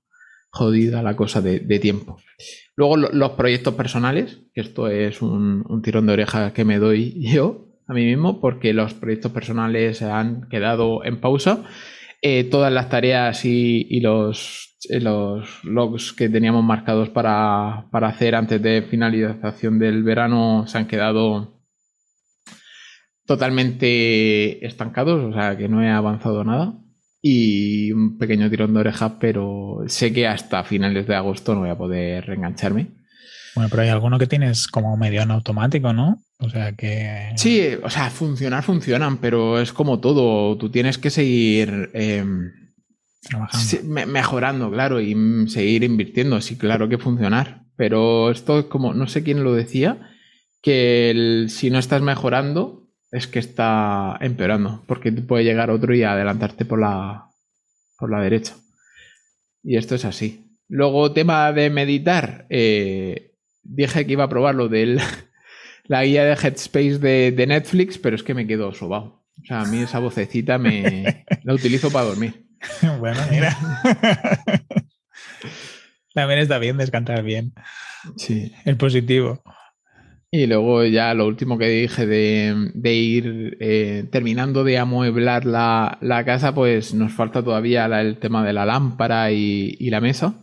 jodida la cosa de, tiempo. Luego los proyectos personales, que esto es un tirón de oreja que me doy yo, a mí mismo porque los proyectos personales han quedado en pausa. Eh, todas las tareas y, los, eh, los, logs que teníamos marcados para, hacer antes de finalización del verano se han quedado totalmente estancados, o sea que no he avanzado nada. Y un pequeño tirón de orejas, pero sé que hasta finales de agosto no voy a poder reengancharme. Bueno, pero hay alguno que tienes como medio en automático, ¿no? O sea que. Sí, o sea, funcionar funcionan, pero es como todo. Tú tienes que seguir eh, mejorando, claro, y seguir invirtiendo. Sí, claro que funcionar. Pero esto es como, no sé quién lo decía, que si no estás mejorando, es que está empeorando, porque puede llegar otro y adelantarte por la, por la derecha. Y esto es así. Luego, tema de meditar. Eh, dije que iba a probar lo de la guía de Headspace de, Netflix, pero es que me quedo sobado. O sea, a mí esa vocecita me la utilizo para dormir. bueno, mira. También está bien descansar bien. Sí. El positivo. Y luego ya lo último que dije de, ir eh, terminando de amueblar la, casa, pues nos falta todavía el tema de la lámpara y, la mesa.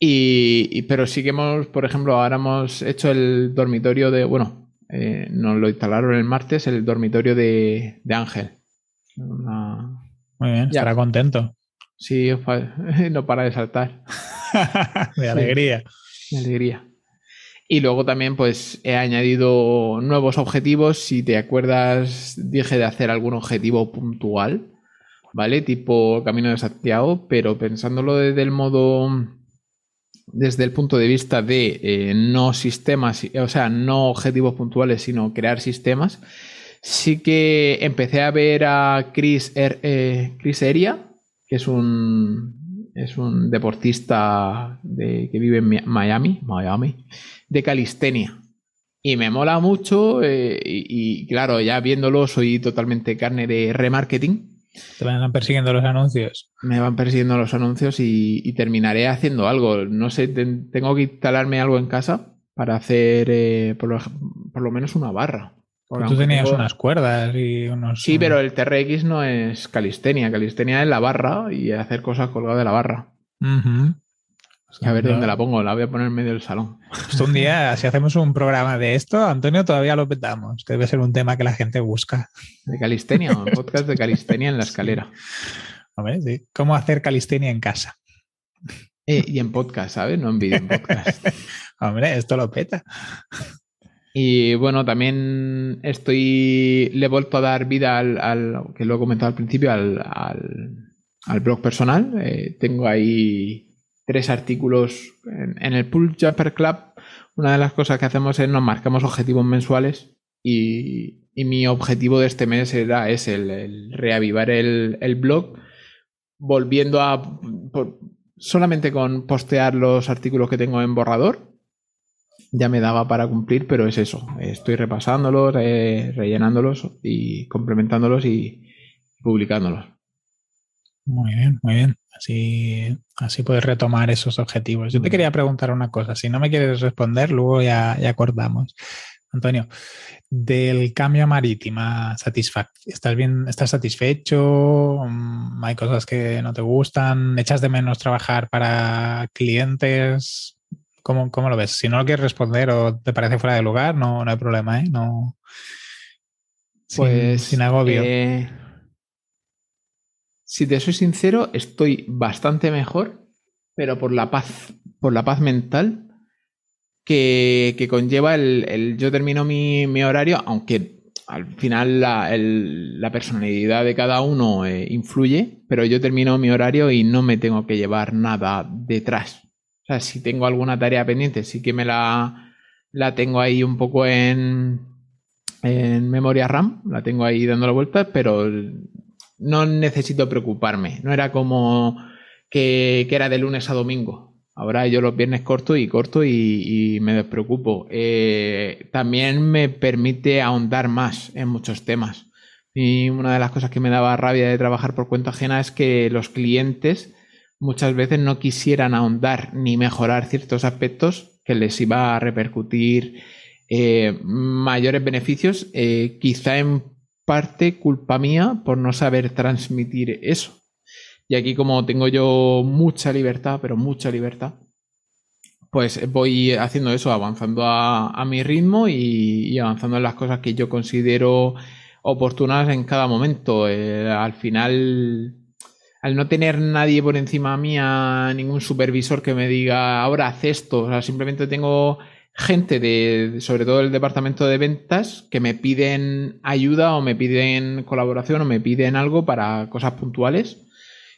Y, pero sí que hemos, por ejemplo, ahora hemos hecho el dormitorio de, bueno, eh, nos lo instalaron el martes, el dormitorio de, Ángel. Muy bien, estará contento. Sí, no para de saltar. de alegría. de alegría. Y luego también pues he añadido nuevos objetivos. Si te acuerdas, dije de hacer algún objetivo puntual, ¿vale? Tipo Camino de Santiago, pero pensándolo desde el modo, desde el punto de vista de eh, no sistemas, o sea, no objetivos puntuales, sino crear sistemas. Sí que empecé a ver a Chris, er, eh, que es un es un deportista de, que vive en Miami, Miami, de calistenia. Y me mola mucho eh, y, claro, ya viéndolo soy totalmente carne de remarketing. Te van persiguiendo los anuncios. Me van persiguiendo los anuncios y, terminaré haciendo algo. No sé, tengo que instalarme algo en casa para hacer eh, por, lo, menos una barra. Tú tenías unas cuerdas y unos... Sí, pero el TRX no es calistenia. Calistenia es la barra y hacer cosas colgadas de la barra. A ver dónde la pongo. La voy a poner en medio del salón. Esto un día, si hacemos un programa de esto, Antonio, todavía lo petamos. debe ser un tema que la gente busca. De calistenia, un podcast de calistenia en la escalera. Hombre, sí. ¿Cómo hacer calistenia en casa? Eh, y en podcast, ¿sabes? No en vídeo, en podcast. Hombre, esto lo peta. Y bueno, también estoy. Le he vuelto a dar vida al. que lo he comentado al principio, al, al, blog personal. Eh, tengo ahí tres artículos. En, el Pool Jumper Club, una de las cosas que hacemos es nos marcamos objetivos mensuales. Y, mi objetivo de este mes era es el, reavivar el, el, blog, volviendo a. solamente con postear los artículos que tengo en borrador ya me daba para cumplir, pero es eso. Estoy repasándolos, eh, rellenándolos y complementándolos y publicándolos. Muy bien, muy bien. Así, así puedes retomar esos objetivos. Yo te quería preguntar una cosa. Si no me quieres responder, luego ya, ya acordamos. Antonio, del cambio a marítima, ¿estás bien? ¿Estás satisfecho? Mm, ¿Hay cosas que no te gustan? ¿Echas de menos trabajar para clientes? ¿Cómo, lo ves? Si no lo quieres responder o te parece fuera de lugar, no, no hay problema, ¿eh? No. Pues. Sin, agobio. Eh, si te soy sincero, estoy bastante mejor, pero por la paz, por la paz mental que, conlleva el, Yo termino mi, horario, aunque al final la, personalidad de cada uno eh, influye, pero yo termino mi horario y no me tengo que llevar nada detrás. O sea, si tengo alguna tarea pendiente, sí que me la, la tengo ahí un poco en, en memoria RAM, la tengo ahí dando vueltas, pero no necesito preocuparme. No era como que, era de lunes a domingo. Ahora yo los viernes corto y corto y, me despreocupo. Eh, también me permite ahondar más en muchos temas. Y una de las cosas que me daba rabia de trabajar por cuenta ajena es que los clientes muchas veces no quisieran ahondar ni mejorar ciertos aspectos que les iba a repercutir eh, mayores beneficios, eh, quizá en parte culpa mía por no saber transmitir eso. Y aquí como tengo yo mucha libertad, pero mucha libertad, pues voy haciendo eso, avanzando a, mi ritmo y, avanzando en las cosas que yo considero oportunas en cada momento. Eh, al final al no tener nadie por encima mía, ningún supervisor que me diga, ahora haz esto, o sea, simplemente tengo gente de, sobre todo el departamento de ventas, que me piden ayuda o me piden colaboración o me piden algo para cosas puntuales.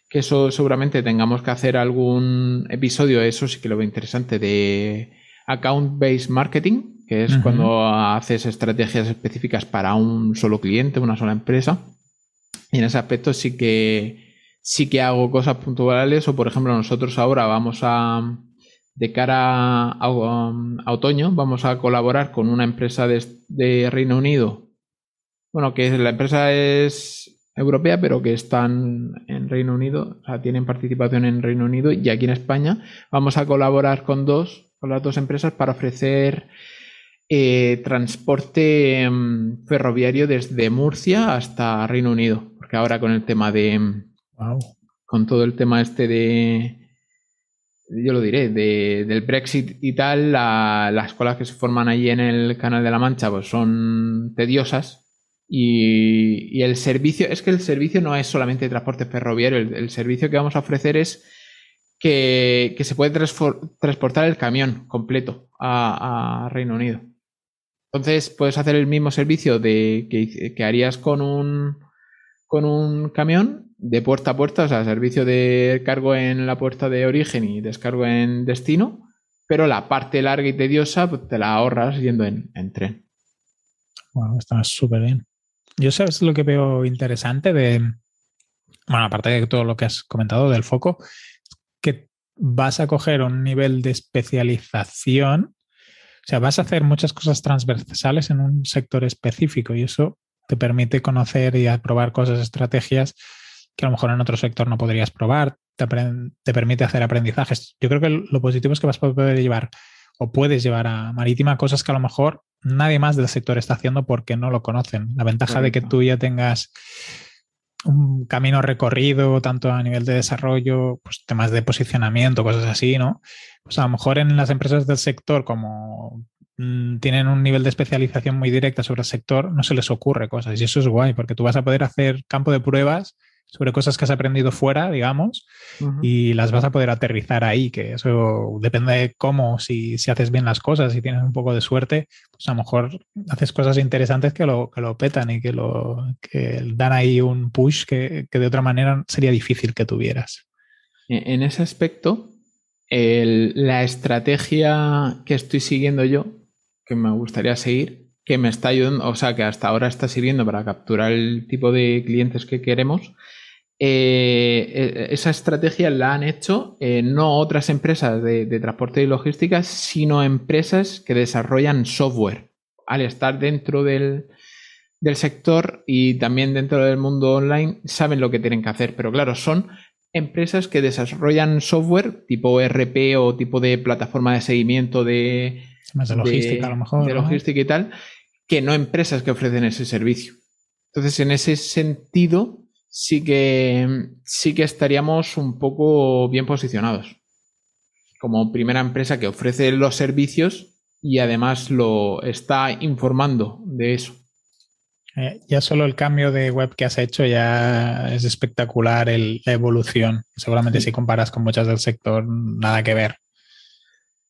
Que eso seguramente tengamos que hacer algún episodio, eso sí que lo veo interesante, de account-based marketing, que es cuando haces estrategias específicas para un solo cliente, una sola empresa. Y en ese aspecto sí que sí que hago cosas puntuales o por ejemplo nosotros ahora vamos a de cara a, otoño vamos a colaborar con una empresa de, Reino Unido. Bueno que la empresa es europea pero que están en Reino Unido o sea tienen participación en Reino Unido y aquí en España. Vamos a colaborar con dos con las dos empresas para ofrecer eh, transporte em, ferroviario desde Murcia hasta Reino Unido. Porque ahora con el tema de em, con todo el tema este de, yo lo diré, de, del Brexit y tal, las colas que se forman allí en el Canal de la Mancha pues son tediosas y, el servicio, es que el servicio no es solamente transporte ferroviario, el, servicio que vamos a ofrecer es que, se puede transportar el camión completo a, Reino Unido. Entonces puedes hacer el mismo servicio de, que, que harías con un, con un camión de puerta a puerta, o sea, servicio de cargo en la puerta de origen y descargo en destino, pero la parte larga y tediosa pues, te la ahorras yendo en, tren. Bueno, está súper bien. Yo sabes lo que veo interesante de, bueno, aparte de todo lo que has comentado del foco, que vas a coger un nivel de especialización, o sea, vas a hacer muchas cosas transversales en un sector específico y eso te permite conocer y probar cosas, estrategias que a lo mejor en otro sector no podrías probar, te, permite hacer aprendizajes. Yo creo que lo positivo es que vas a poder llevar o puedes llevar a Marítima cosas que a lo mejor nadie más del sector está haciendo porque no lo conocen. La ventaja de que tú ya tengas un camino recorrido, tanto a nivel de desarrollo, pues temas de posicionamiento, cosas así, ¿no? Pues a lo mejor en las empresas del sector, como mm, tienen un nivel de especialización muy directa sobre el sector, no se les ocurre cosas. Y eso es guay, porque tú vas a poder hacer campo de pruebas sobre cosas que has aprendido fuera, digamos, y las vas a poder aterrizar ahí, que eso depende de cómo, si, si, haces bien las cosas, si tienes un poco de suerte, pues a lo mejor haces cosas interesantes que lo, que lo petan y que, lo, que dan ahí un push que, que de otra manera sería difícil que tuvieras. E, en ese aspecto, la estrategia que estoy siguiendo yo, que me gustaría seguir, que me está ayudando, o sea, que hasta ahora está sirviendo para capturar el tipo de clientes que queremos, eh, eh, esa estrategia la han hecho eh, no otras empresas de, transporte y logística, sino empresas que desarrollan software. Al estar dentro del, sector y también dentro del mundo online, saben lo que tienen que hacer. Pero claro, son empresas que desarrollan software tipo RP o tipo de plataforma de seguimiento de, de logística, a lo mejor. De logística y tal, que no empresas que ofrecen ese servicio. Entonces, en ese sentido, sí que, sí que estaríamos un poco bien posicionados. Como primera empresa que ofrece los servicios y además lo está informando de eso. Eh, ya solo el cambio de web que has hecho ya es espectacular el, la evolución. Seguramente si comparas con muchas del sector, nada que ver.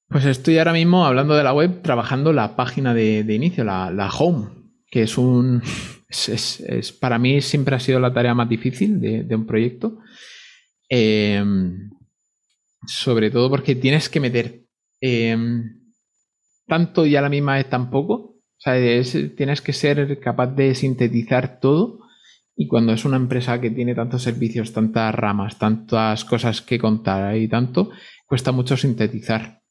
Pues estoy ahora mismo hablando de la web, trabajando la página de, inicio, la, la home, que es un, es, para mí siempre ha sido la tarea más difícil de, un proyecto. Em, sobre todo porque tienes que meter em, tanto y a la misma vez tan poco. O sea, tienes que ser capaz de sintetizar todo. Y cuando es una empresa que tiene tantos servicios, tantas ramas, tantas cosas que contar y tanto, cuesta mucho sintetizar.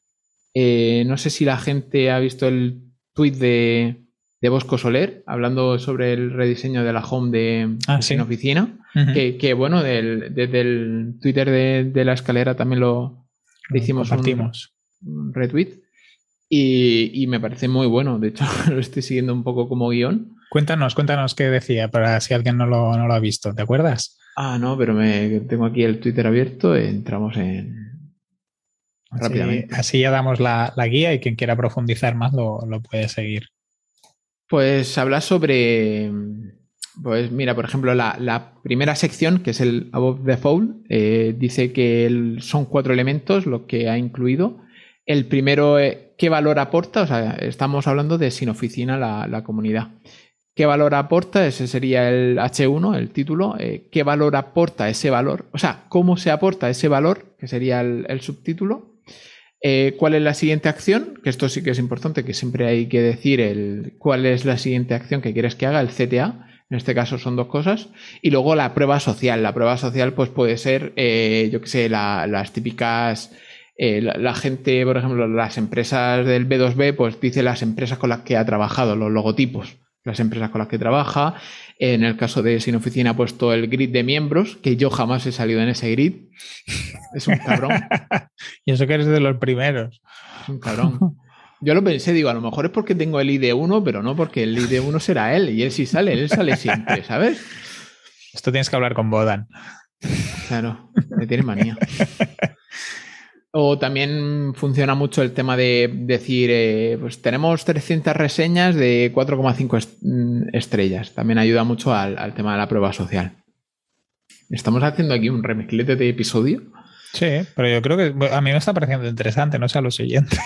Eh, no sé si la gente ha visto el tweet de, de Bosco Soler, hablando sobre el rediseño de la home de, ah, oficina, que, bueno, desde el Twitter de, la escalera también lo, hicimos un, retweet y, me parece muy bueno, de hecho lo estoy siguiendo un poco como guion. Cuéntanos, cuéntanos qué decía, para si alguien no lo, no lo ha visto, ¿te acuerdas? Ah, no, pero me, tengo aquí el Twitter abierto, entramos en... Rápidamente. Así ya damos la, guía y quien quiera profundizar más lo, lo puede seguir. Pues habla sobre, Pues mira, por ejemplo, la, primera sección, que es el Above the Fold, eh, dice que son cuatro elementos lo que ha incluido. El primero, eh, ¿qué valor aporta? O sea, estamos hablando de sin oficina la, la comunidad. ¿Qué valor aporta? Ese sería el H1, el título. Eh, ¿Qué valor aporta ese valor? O sea, ¿cómo se aporta ese valor? Que sería el, subtítulo. Eh, ¿Cuál es la siguiente acción? Que esto sí que es importante, que siempre hay que decir el, cuál es la siguiente acción que quieres que haga, el CTA. En este caso son dos cosas. Y luego la prueba social. La prueba social pues puede ser, eh, yo qué sé, las típicas... la, la, gente, por ejemplo, las empresas del B2B, pues dice las empresas con las que ha trabajado, los logotipos las empresas con las que trabaja. En el caso de Sin Oficina ha puesto el grid de miembros, que yo jamás he salido en ese grid. Es un cabrón. y eso que eres de los primeros. Es un cabrón. Yo lo pensé, digo, a lo mejor es porque tengo el ID1, pero no porque el ID1 será él. Y él sí sale, él sale siempre, ¿sabes? Esto tienes que hablar con Bodan. Claro, me tiene manía. O también funciona mucho el tema de decir, eh, pues tenemos 300 reseñas de 4,5 mm, estrellas. También ayuda mucho al, tema de la prueba social. Estamos haciendo aquí un remezclete de episodio. Sí, pero yo creo que a mí me está pareciendo interesante, no sé a lo siguiente.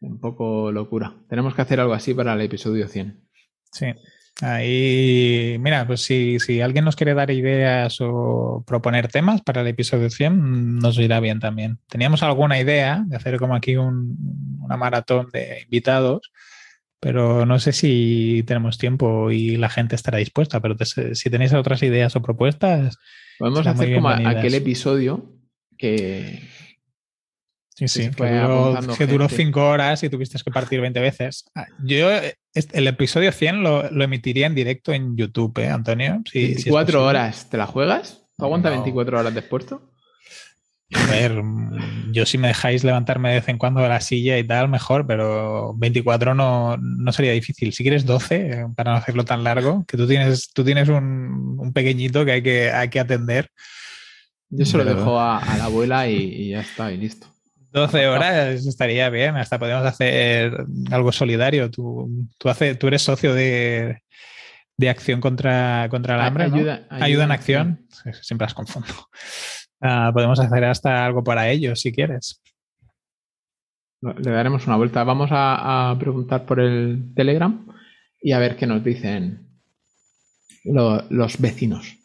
un poco locura. Tenemos que hacer algo así para el episodio 100. Sí. Ahí, mira, pues si, alguien nos quiere dar ideas o proponer temas para el episodio 100, nos irá bien también. Teníamos alguna idea de hacer como aquí una maratón de invitados, pero no sé si tenemos tiempo y la gente estará dispuesta. Pero si tenéis otras ideas o propuestas, podemos hacer como aquel episodio que, Sí, sí, que duró, cinco horas y tuviste que partir 20 veces. Ah, el episodio 100 lo, emitiría en directo en YouTube, ¿eh, Antonio? Sí, 24 horas, ¿te la juegas? ¿Tú aguanta 24 horas después? A ver, yo si me dejáis levantarme de vez en cuando de la silla y tal, mejor, pero 24 no, no sería difícil. Si quieres 12, eh, para no hacerlo tan largo, que tú tienes, tú tienes un, pequeñito que hay que, hay que atender. Yo se lo dejo a, la abuela y ya está, y listo. 12 horas estaría bien, hasta podemos hacer algo solidario. Tú, tú, tú eres socio de, acción contra, contra el hambre, ayuda, ayuda, en acción. Siempre las confundo. Ah, podemos hacer hasta algo para ellos si quieres. Le daremos una vuelta. Vamos a, preguntar por el Telegram y a ver qué nos dicen los vecinos.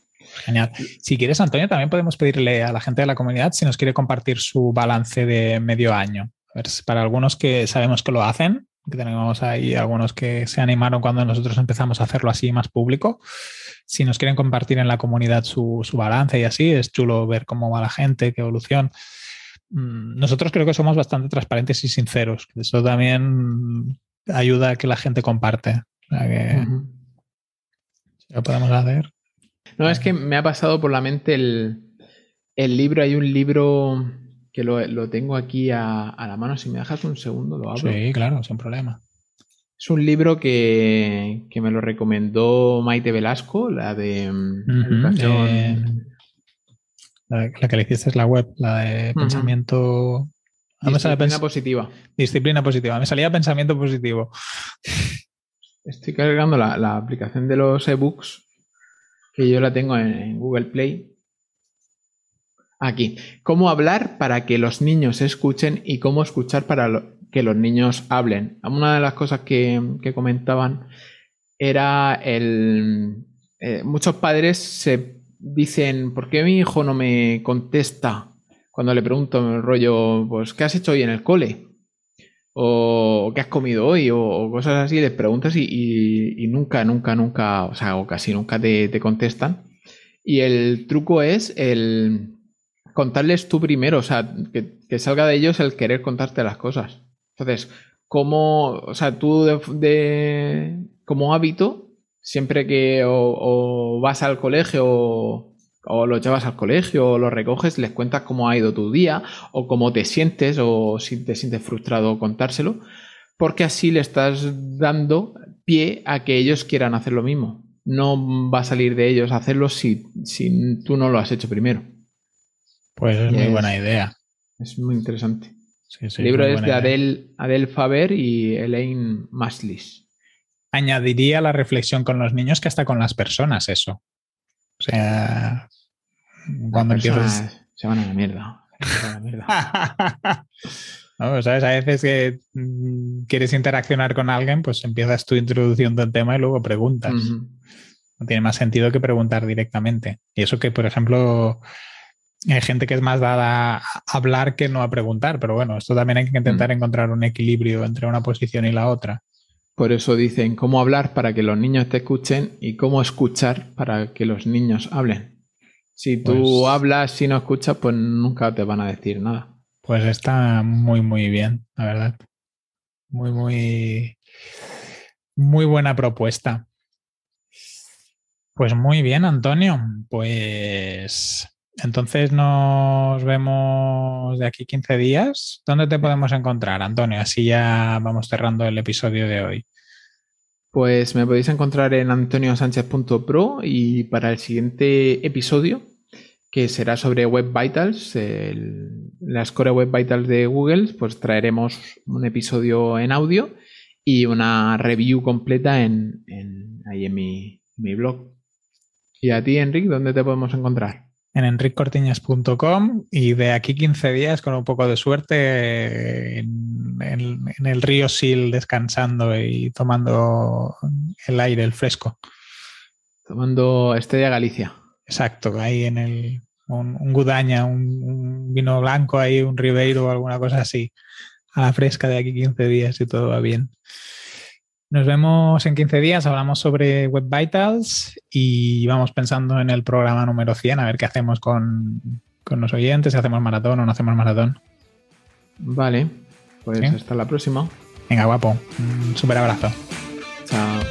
Genial. Si quieres, Antonio, también podemos pedirle a la gente de la comunidad si nos quiere compartir su balance de medio año. para algunos que sabemos que lo hacen, que tenemos ahí algunos que se animaron cuando nosotros empezamos a hacerlo así más público. Si nos quieren compartir en la comunidad su, balance y así, es chulo ver cómo va la gente, qué evolución. Mm, nosotros creo que somos bastante transparentes y sinceros. Eso también ayuda a que la gente comparte. lo podemos hacer. No, es que me ha pasado por la mente el, libro. Hay un libro que lo, tengo aquí a, la mano. Si me dejas un segundo, lo abro. Sí, claro, sin problema. Es un libro que, me lo recomendó Maite Velasco, la de eh, la, que le hiciste es la web, la de pensamiento. Disciplina positiva. Disciplina positiva. Me salía pensamiento positivo. Estoy cargando la, la aplicación de los ebooks que yo la tengo en, Google Play. Aquí, cómo hablar para que los niños escuchen y cómo escuchar para que los niños hablen. Una de las cosas que, comentaban era el... Eh, muchos padres se dicen, ¿por qué mi hijo no me contesta cuando le pregunto el rollo, pues, ¿qué has hecho hoy en el cole? O qué has comido hoy o, cosas así, les preguntas y, nunca, nunca, nunca, o sea, o casi nunca te, contestan. Y el truco es el contarles tú primero, o sea, que, salga de ellos el querer contarte las cosas. Entonces, como, o sea, tú de, como hábito, siempre que o, vas al colegio o o los llevas al colegio o los recoges, les cuentas cómo ha ido tu día o cómo te sientes o si te sientes frustrado contárselo, porque así le estás dando pie a que ellos quieran hacer lo mismo. No va a salir de ellos hacerlo si, si tú no lo has hecho primero. Pues es muy buena idea. Es muy interesante. el libro es de Adele, Adele, Faber y Elaine Maslis. añadiría la reflexión con los niños que hasta con las personas eso. O sea, cuando empiezas... Se van a la mierda. ¿No? ¿Sabes? A veces que mm, quieres interaccionar con alguien, pues empiezas tú introduciendo el tema y luego preguntas. No tiene más sentido que preguntar directamente. Y eso que, por ejemplo, hay gente que es más dada a hablar que no a preguntar, pero bueno, esto también hay que intentar mm. encontrar un equilibrio entre una posición y la otra. Por eso dicen cómo hablar para que los niños te escuchen y cómo escuchar para que los niños hablen. Si tú pues hablas y no escuchas, pues nunca te van a decir nada. Pues está muy, muy bien, la verdad. Muy, muy, muy buena propuesta. Pues muy bien, Antonio. Pues entonces nos vemos de aquí 15 días. ¿Dónde te podemos encontrar, Antonio? Así ya vamos cerrando el episodio de hoy. Pues me podéis encontrar en antoniosánchez.pro y para el siguiente episodio, que será sobre Web Vitals, la Score Web Vitals de Google, pues traeremos un episodio en audio y una review completa en, ahí en mi, mi blog. ¿Y a ti, Enric, dónde te podemos encontrar? En enriccortiñas.com y de aquí 15 días, con un poco de suerte, en, el río Sil descansando y tomando el aire, el fresco. Tomando Estrella Galicia. Exacto, ahí en el un, Gudaña, un, vino blanco ahí, un Ribeiro o alguna cosa así, a la fresca de aquí 15 días y todo va bien. Nos vemos en 15 días, hablamos sobre Web Vitals y vamos pensando en el programa número 100, a ver qué hacemos con, los oyentes, si hacemos maratón o no hacemos maratón. Vale, pues hasta la próxima. Venga, guapo. Un súper abrazo. Chao.